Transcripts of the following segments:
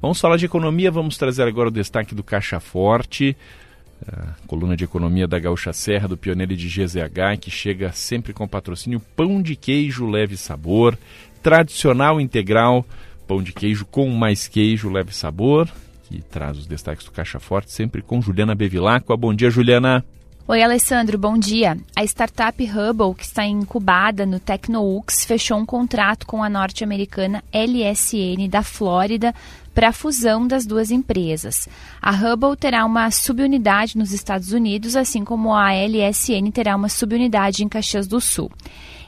Vamos falar de economia, vamos trazer agora o destaque do Caixa Forte, coluna de economia da Gaúcha Serra, do pioneiro de GZH, que chega sempre com patrocínio Pão de Queijo Leve Sabor, tradicional integral, pão de queijo com mais queijo leve sabor, que traz os destaques do Caixa Forte, sempre com Juliana Bevilacqua. Bom dia, Juliana. Oi, Alessandro, bom dia. A startup Hubble, que está incubada no TecnoUX, fechou um contrato com a norte-americana LSN da Flórida para a fusão das duas empresas. A Hubble terá uma subunidade nos Estados Unidos, assim como a LSN terá uma subunidade em Caxias do Sul.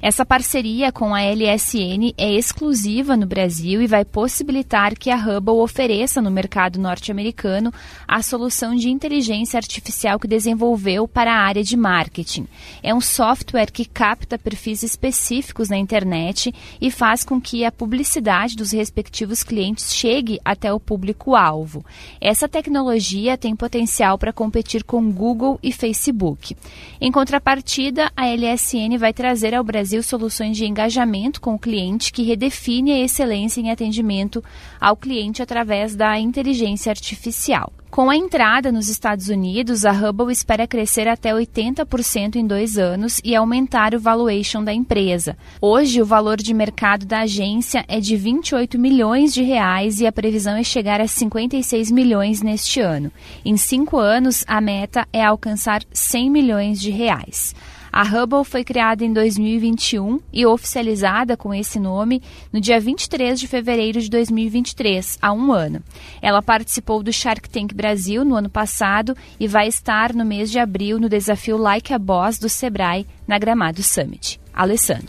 Essa parceria com a LSN é exclusiva no Brasil e vai possibilitar que a Hubble ofereça no mercado norte-americano a solução de inteligência artificial que desenvolveu para a área de marketing. É um software que capta perfis específicos na internet e faz com que a publicidade dos respectivos clientes chegue até o público-alvo. Essa tecnologia tem potencial para competir com Google e Facebook. Em contrapartida, a LSN vai trazer ao Brasil Brasil soluções de engajamento com o cliente que redefine a excelência em atendimento ao cliente através da inteligência artificial. Com a entrada nos Estados Unidos, a Hubble espera crescer até 80% em dois anos e aumentar o valuation da empresa. Hoje, o valor de mercado da agência é de 28 milhões de reais e a previsão é chegar a 56 milhões neste ano. Em cinco anos, a meta é alcançar 100 milhões de reais. A Hubble foi criada em 2021 e oficializada com esse nome no dia 23 de fevereiro de 2023, há um ano. Ela participou do Shark Tank Brasil no ano passado e vai estar no mês de abril no desafio Like a Boss do Sebrae na Gramado Summit. Alessandro.